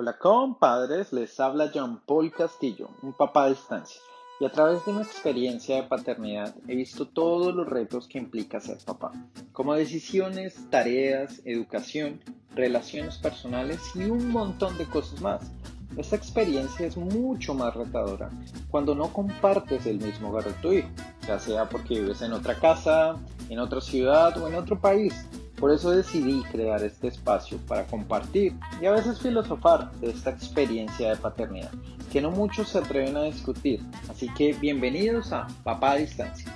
Hola compadres, les habla John Paul Castillo, un papá a distancia. Y a través de una experiencia de paternidad he visto todos los retos que implica ser papá, como decisiones, tareas, educación, relaciones personales y un montón de cosas más. Esta experiencia es mucho más retadora cuando no compartes el mismo hogar de tu hijo, ya sea porque vives en otra casa, en otra ciudad o en otro país. Por eso decidí crear este espacio para compartir y a veces filosofar de esta experiencia de paternidad, que no muchos se atreven a discutir. Así que bienvenidos a Papá a Distancia.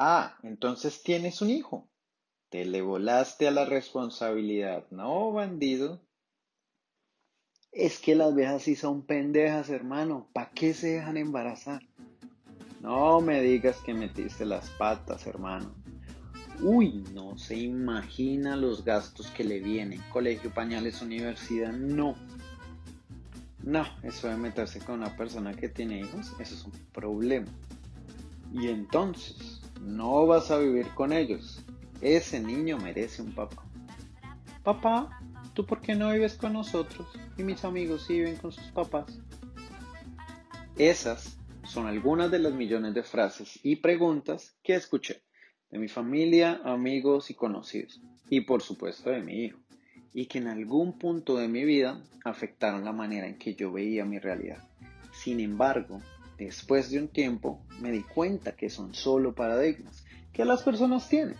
Ah, entonces tienes un hijo. Te le volaste a la responsabilidad, ¿no, bandido? Es que las viejas sí son pendejas, hermano. ¿Para qué se dejan embarazar? No me digas que metiste las patas, hermano. Uy, no se imagina los gastos que le vienen. Colegio, pañales, universidad, no. No, eso de meterse con una persona que tiene hijos, eso es un problema. Y entonces, no vas a vivir con ellos. Ese niño merece un papá. Papá, ¿tú por qué no vives con nosotros? Y mis amigos sí viven con sus papás. Esas son algunas de las millones de frases y preguntas que escuché de mi familia, amigos y conocidos, y por supuesto de mi hijo, y que en algún punto de mi vida afectaron la manera en que yo veía mi realidad. Sin embargo, después de un tiempo me di cuenta que son solo paradigmas que las personas tienen,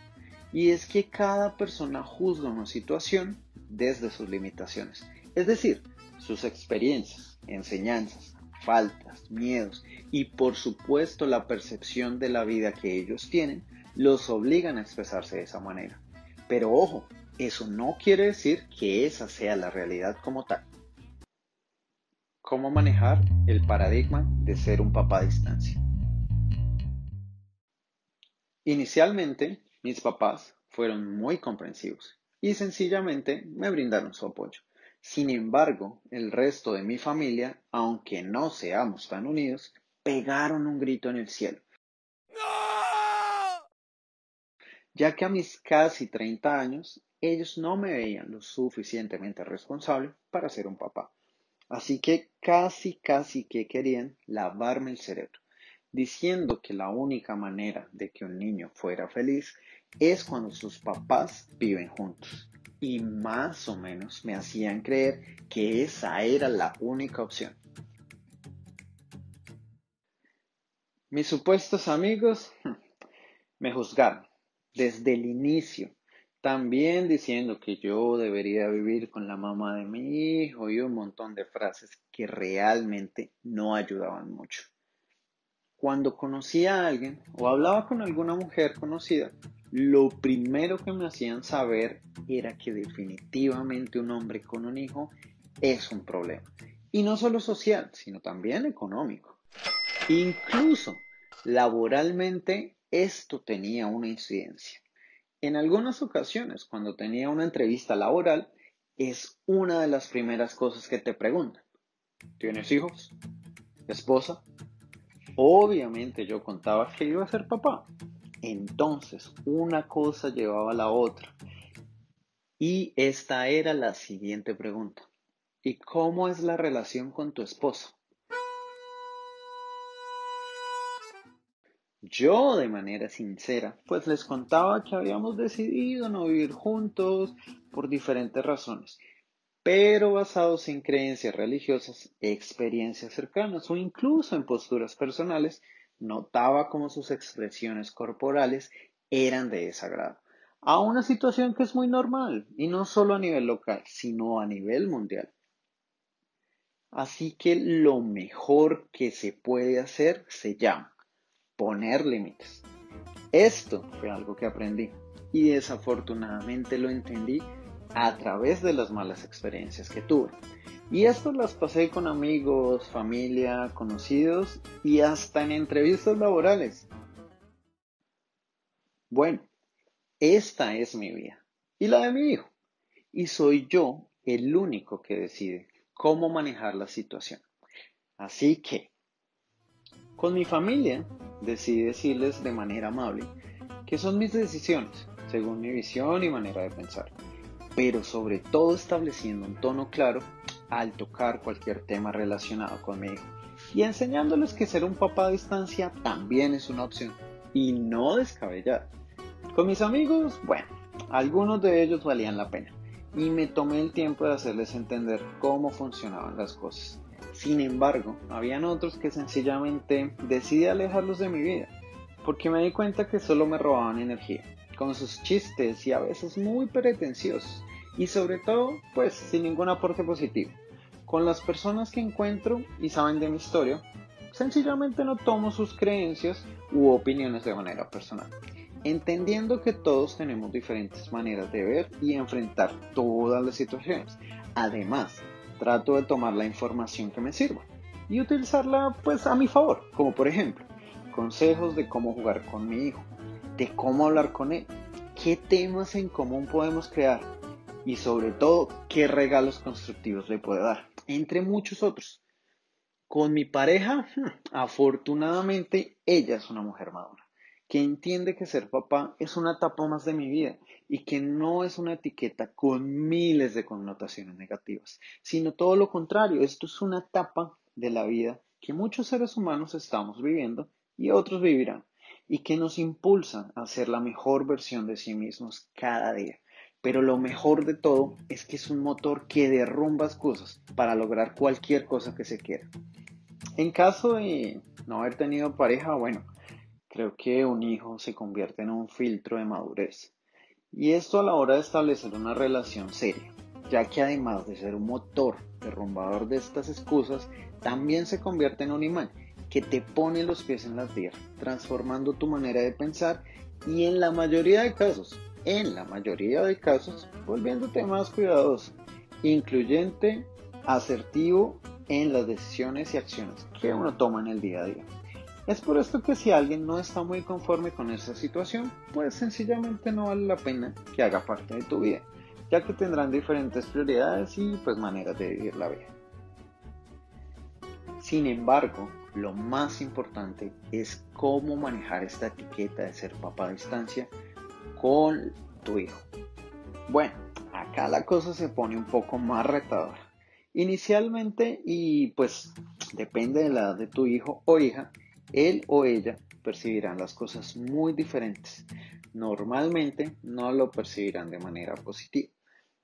y es que cada persona juzga una situación desde sus limitaciones, es decir, sus experiencias, enseñanzas, faltas, miedos y por supuesto la percepción de la vida que ellos tienen los obligan a expresarse de esa manera. Pero ojo, eso no quiere decir que esa sea la realidad como tal. ¿Cómo manejar el paradigma de ser un papá a distancia? Inicialmente, mis papás fueron muy comprensivos y sencillamente me brindaron su apoyo. Sin embargo, el resto de mi familia, aunque no seamos tan unidos, pegaron un grito en el cielo ya que a mis casi 30 años ellos no me veían lo suficientemente responsable para ser un papá. Así que casi, casi que querían lavarme el cerebro, diciendo que la única manera de que un niño fuera feliz es cuando sus papás viven juntos. Y más o menos me hacían creer que esa era la única opción. Mis supuestos amigos me juzgaron desde el inicio, también diciendo que yo debería vivir con la mamá de mi hijo y un montón de frases que realmente no ayudaban mucho. Cuando conocía a alguien o hablaba con alguna mujer conocida, lo primero que me hacían saber era que definitivamente un hombre con un hijo es un problema. Y no solo social, sino también económico. Incluso laboralmente esto tenía una incidencia. En algunas ocasiones, cuando tenía una entrevista laboral, es una de las primeras cosas que te preguntan. ¿Tienes hijos? ¿Esposa? Obviamente yo contaba que iba a ser papá. Entonces, una cosa llevaba a la otra. Y esta era la siguiente pregunta. ¿Y cómo es la relación con tu esposa? Yo de manera sincera, pues les contaba que habíamos decidido no vivir juntos por diferentes razones, pero basados en creencias religiosas, experiencias cercanas o incluso en posturas personales, notaba como sus expresiones corporales eran de desagrado. A una situación que es muy normal, y no solo a nivel local, sino a nivel mundial. Así que lo mejor que se puede hacer se llama poner límites. Esto fue algo que aprendí y desafortunadamente lo entendí a través de las malas experiencias que tuve. Y esto las pasé con amigos, familia, conocidos y hasta en entrevistas laborales. Bueno, esta es mi vida y la de mi hijo. Y soy yo el único que decide cómo manejar la situación. Así que con mi familia decidí decirles de manera amable que son mis decisiones, según mi visión y manera de pensar. pero sobre todo estableciendo un tono claro al tocar cualquier tema relacionado conmigo y enseñándoles que ser un papá a distancia también es una opción y no descabellada. Con mis amigos, bueno, algunos de ellos valían la pena y me tomé el tiempo de hacerles entender cómo funcionaban las cosas. Sin embargo, habían otros que sencillamente decidí alejarlos de mi vida porque me di cuenta que solo me robaban energía, con sus chistes y a veces muy pretenciosos y sobre todo, pues sin ningún aporte positivo. Con las personas que encuentro y saben de mi historia, sencillamente no tomo sus creencias u opiniones de manera personal, entendiendo que todos tenemos diferentes maneras de ver y enfrentar todas las situaciones. Además, trato de tomar la información que me sirva y utilizarla pues a mi favor, como por ejemplo, consejos de cómo jugar con mi hijo, de cómo hablar con él, qué temas en común podemos crear y sobre todo qué regalos constructivos le puedo dar, entre muchos otros. Con mi pareja, afortunadamente, ella es una mujer madura, que entiende que ser papá es una etapa más de mi vida y que no es una etiqueta con miles de connotaciones negativas, sino todo lo contrario, esto es una etapa de la vida que muchos seres humanos estamos viviendo y otros vivirán, y que nos impulsa a ser la mejor versión de sí mismos cada día. Pero lo mejor de todo es que es un motor que derrumba cosas para lograr cualquier cosa que se quiera. En caso de no haber tenido pareja, bueno, creo que un hijo se convierte en un filtro de madurez. Y esto a la hora de establecer una relación seria, ya que además de ser un motor derrumbador de estas excusas, también se convierte en un imán que te pone los pies en la tierra, transformando tu manera de pensar y en la mayoría de casos, en la mayoría de casos, volviéndote más cuidadoso, incluyente, asertivo en las decisiones y acciones que uno toma en el día a día. Es por esto que si alguien no está muy conforme con esa situación, pues sencillamente no vale la pena que haga parte de tu vida, ya que tendrán diferentes prioridades y pues maneras de vivir la vida. Sin embargo, lo más importante es cómo manejar esta etiqueta de ser papá a distancia con tu hijo. Bueno, acá la cosa se pone un poco más retadora. Inicialmente, y pues depende de la edad de tu hijo o hija, él o ella percibirán las cosas muy diferentes. Normalmente no lo percibirán de manera positiva,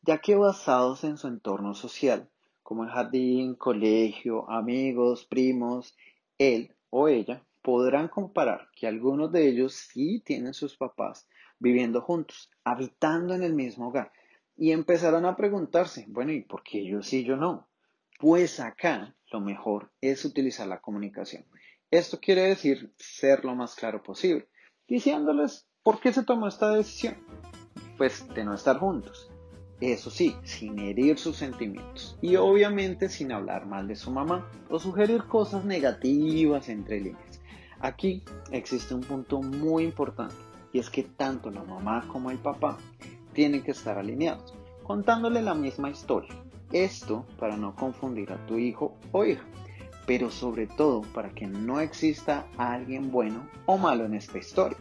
ya que basados en su entorno social, como el jardín, colegio, amigos, primos él o ella podrán comparar que algunos de ellos sí tienen sus papás viviendo juntos, habitando en el mismo hogar, y empezarán a preguntarse, bueno, ¿y por qué yo sí, y yo no? Pues acá lo mejor es utilizar la comunicación. Esto quiere decir ser lo más claro posible, diciéndoles por qué se tomó esta decisión, pues de no estar juntos. Eso sí, sin herir sus sentimientos y obviamente sin hablar mal de su mamá o sugerir cosas negativas entre líneas. Aquí existe un punto muy importante y es que tanto la mamá como el papá tienen que estar alineados, contándole la misma historia. Esto para no confundir a tu hijo o hija, pero sobre todo para que no exista alguien bueno o malo en esta historia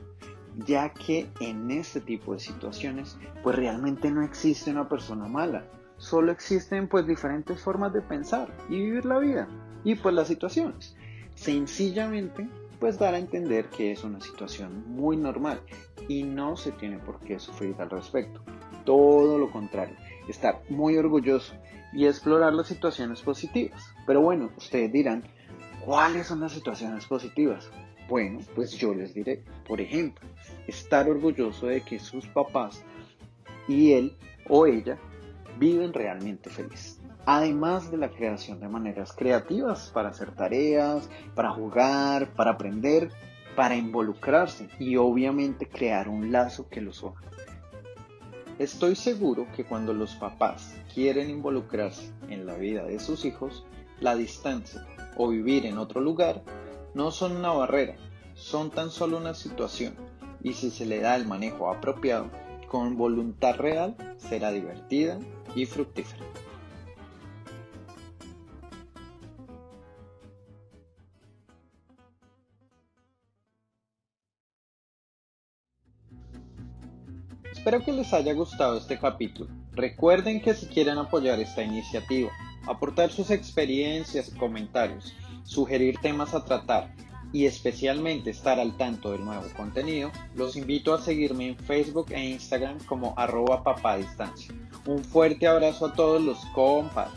ya que en este tipo de situaciones pues realmente no existe una persona mala, solo existen pues diferentes formas de pensar y vivir la vida y pues las situaciones. Sencillamente pues dar a entender que es una situación muy normal y no se tiene por qué sufrir al respecto. Todo lo contrario, estar muy orgulloso y explorar las situaciones positivas. Pero bueno, ustedes dirán, ¿cuáles son las situaciones positivas? Bueno, pues yo les diré, por ejemplo, estar orgulloso de que sus papás y él o ella viven realmente felices. Además de la creación de maneras creativas para hacer tareas, para jugar, para aprender, para involucrarse y obviamente crear un lazo que los una. Estoy seguro que cuando los papás quieren involucrarse en la vida de sus hijos, la distancia o vivir en otro lugar no son una barrera, son tan solo una situación y si se le da el manejo apropiado, con voluntad real, será divertida y fructífera. Espero que les haya gustado este capítulo. Recuerden que si quieren apoyar esta iniciativa, aportar sus experiencias y comentarios, sugerir temas a tratar y especialmente estar al tanto del nuevo contenido, los invito a seguirme en Facebook e Instagram como arroba papadistancia. Un fuerte abrazo a todos los compas.